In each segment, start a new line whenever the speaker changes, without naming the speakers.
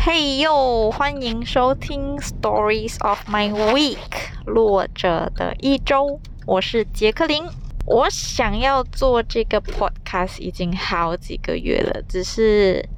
嘿呦，欢迎收听《Stories of My Week》落者的一周，我是杰克林。我想要做这个 podcast 已经好几个月了，只是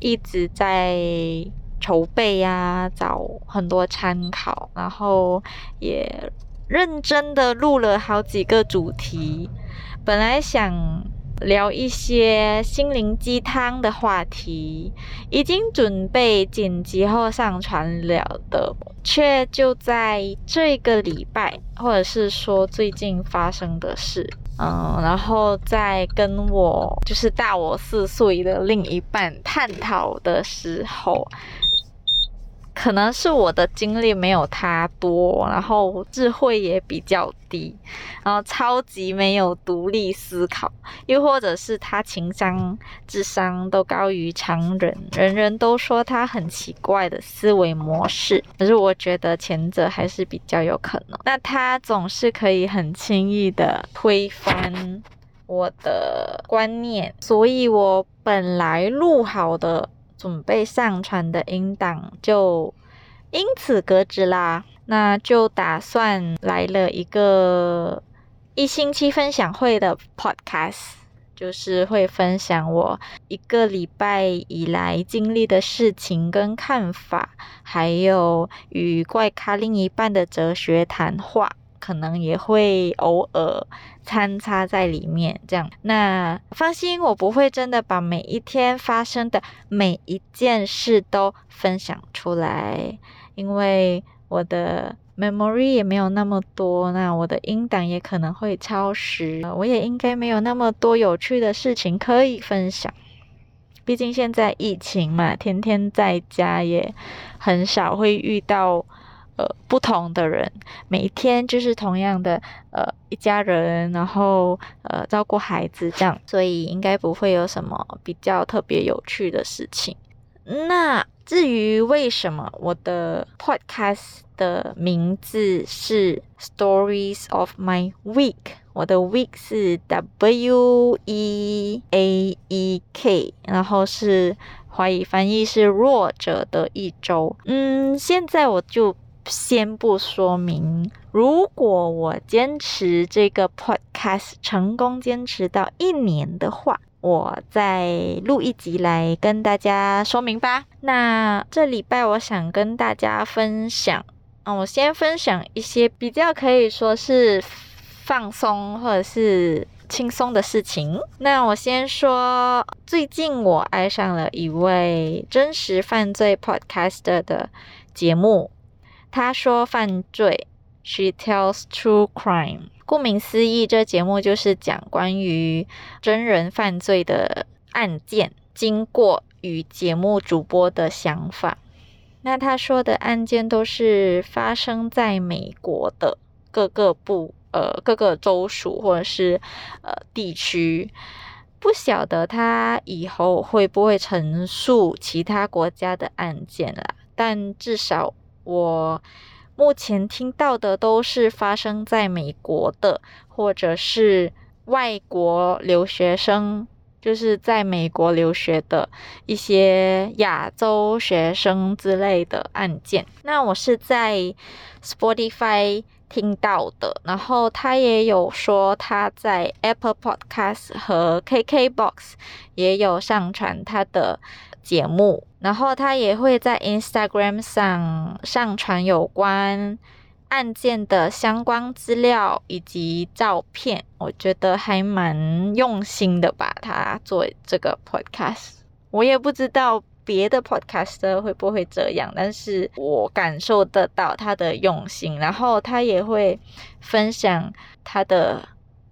一直在筹备呀，找很多参考，然后也认真的录了好几个主题。本来想。聊一些心灵鸡汤的话题，已经准备剪辑后上传了的，却就在这个礼拜，或者是说最近发生的事，嗯，然后在跟我就是大我四岁的另一半探讨的时候。可能是我的经历没有他多，然后智慧也比较低，然后超级没有独立思考，又或者是他情商、智商都高于常人，人人都说他很奇怪的思维模式。可是我觉得前者还是比较有可能。那他总是可以很轻易的推翻我的观念，所以我本来录好的。准备上传的音档就因此搁置啦，那就打算来了一个一星期分享会的 podcast，就是会分享我一个礼拜以来经历的事情跟看法，还有与怪咖另一半的哲学谈话。可能也会偶尔参差在里面，这样。那放心，我不会真的把每一天发生的每一件事都分享出来，因为我的 memory 也没有那么多，那我的音档也可能会超时，我也应该没有那么多有趣的事情可以分享。毕竟现在疫情嘛，天天在家，也很少会遇到。呃，不同的人，每天就是同样的呃一家人，然后呃照顾孩子这样，所以应该不会有什么比较特别有趣的事情。那至于为什么我的 podcast 的名字是 Stories of My Week，我的 week 是 W E A E K，然后是华语翻译是弱者的一周。嗯，现在我就。先不说明，如果我坚持这个 podcast 成功坚持到一年的话，我再录一集来跟大家说明吧。那这礼拜我想跟大家分享，嗯，我先分享一些比较可以说是放松或者是轻松的事情。那我先说，最近我爱上了一位真实犯罪 podcaster 的节目。他说：“犯罪，She tells true crime。顾名思义，这节目就是讲关于真人犯罪的案件经过与节目主播的想法。那他说的案件都是发生在美国的各个部呃各个州属或者是呃地区。不晓得他以后会不会陈述其他国家的案件啦，但至少。”我目前听到的都是发生在美国的，或者是外国留学生，就是在美国留学的一些亚洲学生之类的案件。那我是在 Spotify 听到的，然后他也有说他在 Apple Podcast 和 KKBox 也有上传他的。节目，然后他也会在 Instagram 上上传有关案件的相关资料以及照片，我觉得还蛮用心的吧。他做这个 podcast，我也不知道别的 podcaster 会不会这样，但是我感受得到他的用心，然后他也会分享他的。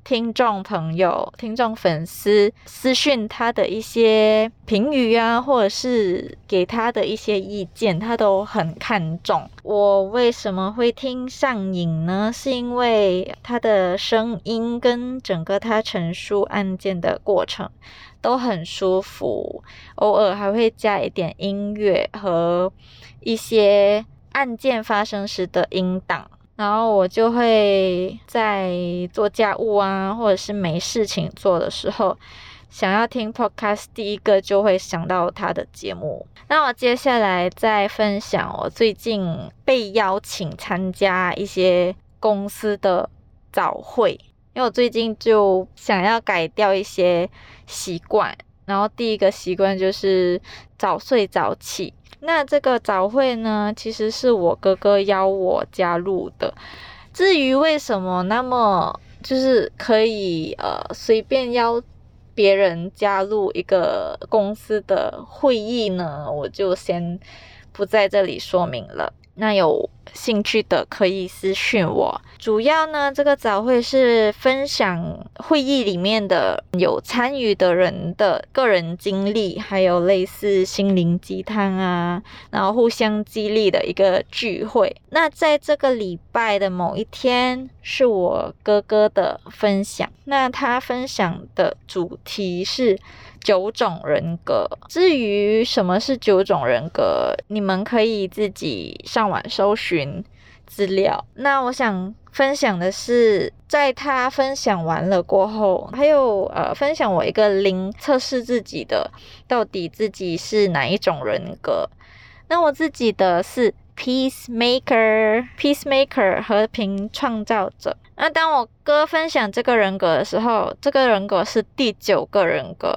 听众朋友、听众粉丝私讯他的一些评语啊，或者是给他的一些意见，他都很看重。我为什么会听上瘾呢？是因为他的声音跟整个他陈述案件的过程都很舒服，偶尔还会加一点音乐和一些案件发生时的音档。然后我就会在做家务啊，或者是没事情做的时候，想要听 podcast，第一个就会想到他的节目。那我接下来再分享我最近被邀请参加一些公司的早会，因为我最近就想要改掉一些习惯，然后第一个习惯就是早睡早起。那这个早会呢，其实是我哥哥邀我加入的。至于为什么那么就是可以呃随便邀别人加入一个公司的会议呢，我就先不在这里说明了。那有兴趣的可以私讯我。主要呢，这个早会是分享会议里面的有参与的人的个人经历，还有类似心灵鸡汤啊，然后互相激励的一个聚会。那在这个礼拜的某一天，是我哥哥的分享。那他分享的主题是。九种人格，至于什么是九种人格，你们可以自己上网搜寻资料。那我想分享的是，在他分享完了过后，还有呃，分享我一个零测试自己的，到底自己是哪一种人格。那我自己的是 peacemaker，peacemaker 和平创造者。那当我哥分享这个人格的时候，这个人格是第九个人格，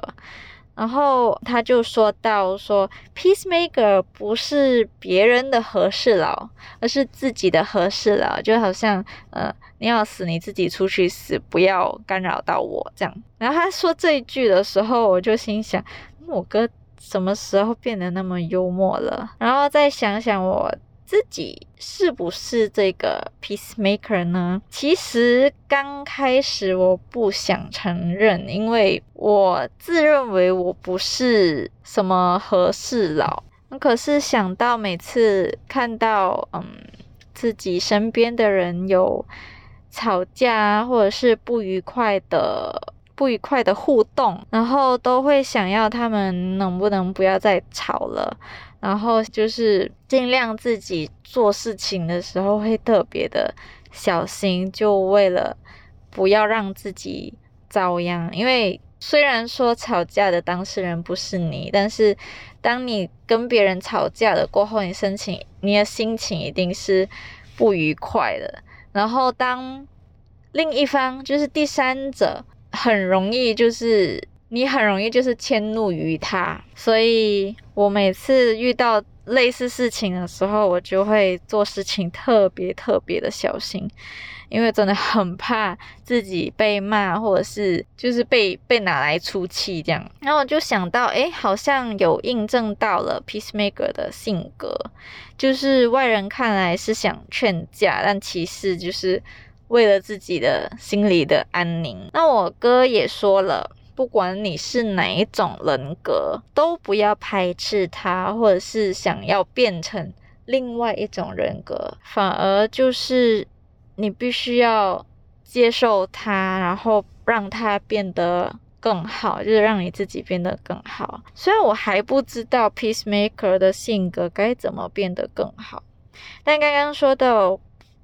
然后他就说到说，peacemaker 不是别人的和事佬，而是自己的和事佬，就好像呃你要死你自己出去死，不要干扰到我这样。然后他说这一句的时候，我就心想，我哥什么时候变得那么幽默了？然后再想想我。自己是不是这个 peacemaker 呢？其实刚开始我不想承认，因为我自认为我不是什么和事佬。可是想到每次看到嗯自己身边的人有吵架或者是不愉快的不愉快的互动，然后都会想要他们能不能不要再吵了。然后就是尽量自己做事情的时候会特别的小心，就为了不要让自己遭殃。因为虽然说吵架的当事人不是你，但是当你跟别人吵架了过后，你心情你的心情一定是不愉快的。然后当另一方就是第三者，很容易就是。你很容易就是迁怒于他，所以我每次遇到类似事情的时候，我就会做事情特别特别的小心，因为真的很怕自己被骂，或者是就是被被拿来出气这样。然后我就想到，哎，好像有印证到了 peacemaker 的性格，就是外人看来是想劝架，但其实就是为了自己的心里的安宁。那我哥也说了。不管你是哪一种人格，都不要排斥它，或者是想要变成另外一种人格，反而就是你必须要接受它，然后让它变得更好，就是让你自己变得更好。虽然我还不知道 peacemaker 的性格该怎么变得更好，但刚刚说到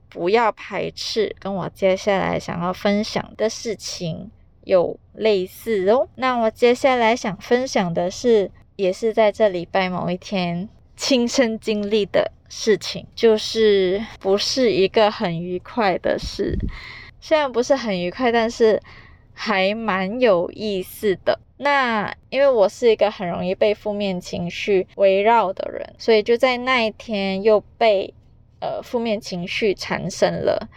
不要排斥，跟我接下来想要分享的事情。有类似哦，那我接下来想分享的是，也是在这礼拜某一天亲身经历的事情，就是不是一个很愉快的事，虽然不是很愉快，但是还蛮有意思的。那因为我是一个很容易被负面情绪围绕的人，所以就在那一天又被呃负面情绪缠身了。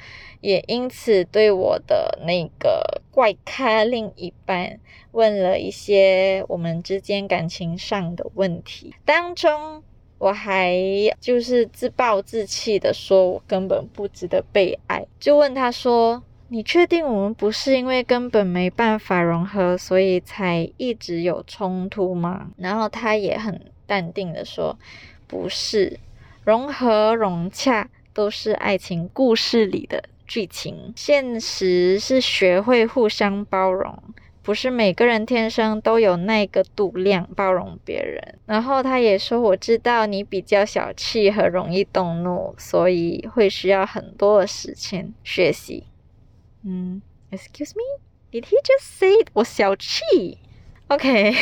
也因此对我的那个怪咖另一半问了一些我们之间感情上的问题，当中我还就是自暴自弃的说，我根本不值得被爱。就问他说：“你确定我们不是因为根本没办法融合，所以才一直有冲突吗？”然后他也很淡定的说：“不是，融合融洽都是爱情故事里的。”剧情现实是学会互相包容，不是每个人天生都有那个度量包容别人。然后他也说：“我知道你比较小气和容易动怒，所以会需要很多的时间学习。”嗯，Excuse me, did he just say 我小气 OK，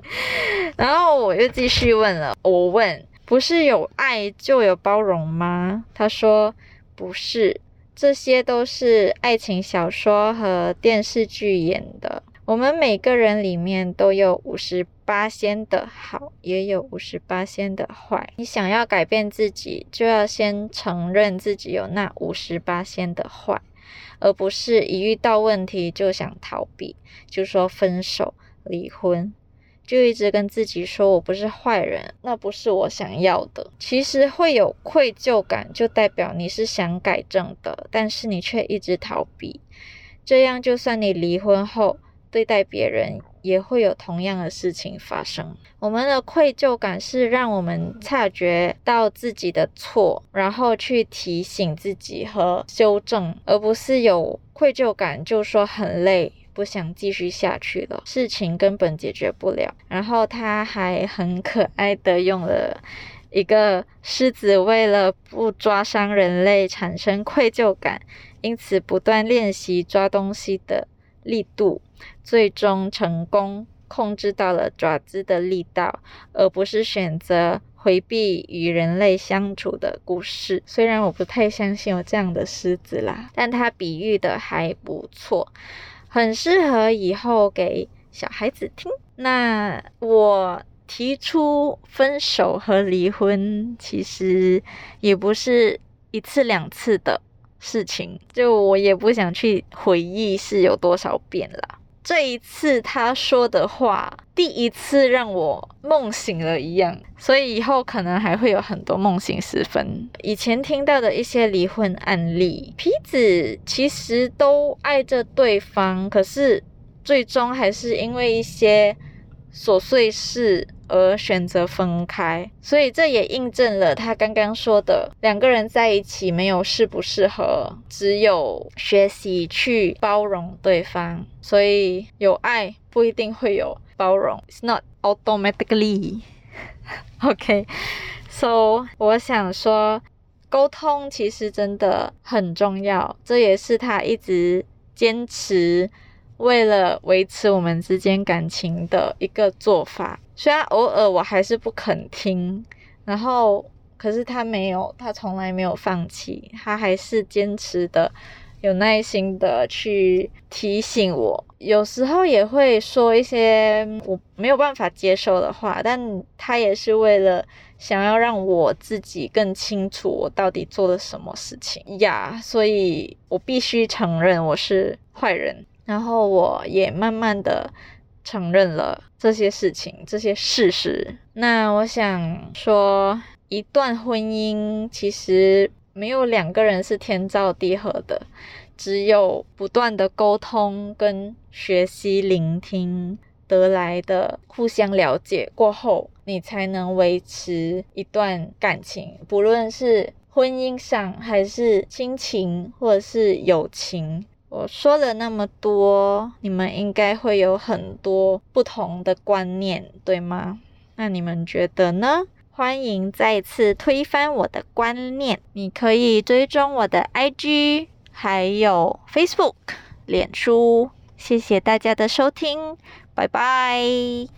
然后我又继续问了，我问，不是有爱就有包容吗？他说不是，这些都是爱情小说和电视剧演的。我们每个人里面都有五十八仙的好，也有五十八仙的坏。你想要改变自己，就要先承认自己有那五十八仙的坏，而不是一遇到问题就想逃避，就说分手、离婚，就一直跟自己说我不是坏人，那不是我想要的。其实会有愧疚感，就代表你是想改正的，但是你却一直逃避。这样，就算你离婚后，对待别人也会有同样的事情发生。我们的愧疚感是让我们察觉到自己的错，然后去提醒自己和修正，而不是有愧疚感就说很累，不想继续下去了，事情根本解决不了。然后他还很可爱的用了一个狮子为了不抓伤人类产生愧疚感，因此不断练习抓东西的力度。最终成功控制到了爪子的力道，而不是选择回避与人类相处的故事。虽然我不太相信有这样的狮子啦，但它比喻的还不错，很适合以后给小孩子听。那我提出分手和离婚，其实也不是一次两次的事情，就我也不想去回忆是有多少遍了。这一次他说的话，第一次让我梦醒了一样，所以以后可能还会有很多梦醒时分。以前听到的一些离婚案例，皮子其实都爱着对方，可是最终还是因为一些琐碎事。而选择分开，所以这也印证了他刚刚说的，两个人在一起没有适不适合，只有学习去包容对方。所以有爱不一定会有包容，It's not automatically. OK, so 我想说，沟通其实真的很重要，这也是他一直坚持。为了维持我们之间感情的一个做法，虽然偶尔我还是不肯听，然后可是他没有，他从来没有放弃，他还是坚持的，有耐心的去提醒我，有时候也会说一些我没有办法接受的话，但他也是为了想要让我自己更清楚我到底做了什么事情呀，所以我必须承认我是坏人。然后我也慢慢的承认了这些事情，这些事实。那我想说，一段婚姻其实没有两个人是天造地合的，只有不断的沟通跟学习聆听得来的互相了解过后，你才能维持一段感情，不论是婚姻上，还是亲情，或者是友情。我说了那么多，你们应该会有很多不同的观念，对吗？那你们觉得呢？欢迎再次推翻我的观念。你可以追踪我的 IG，还有 Facebook、脸书。谢谢大家的收听，拜拜。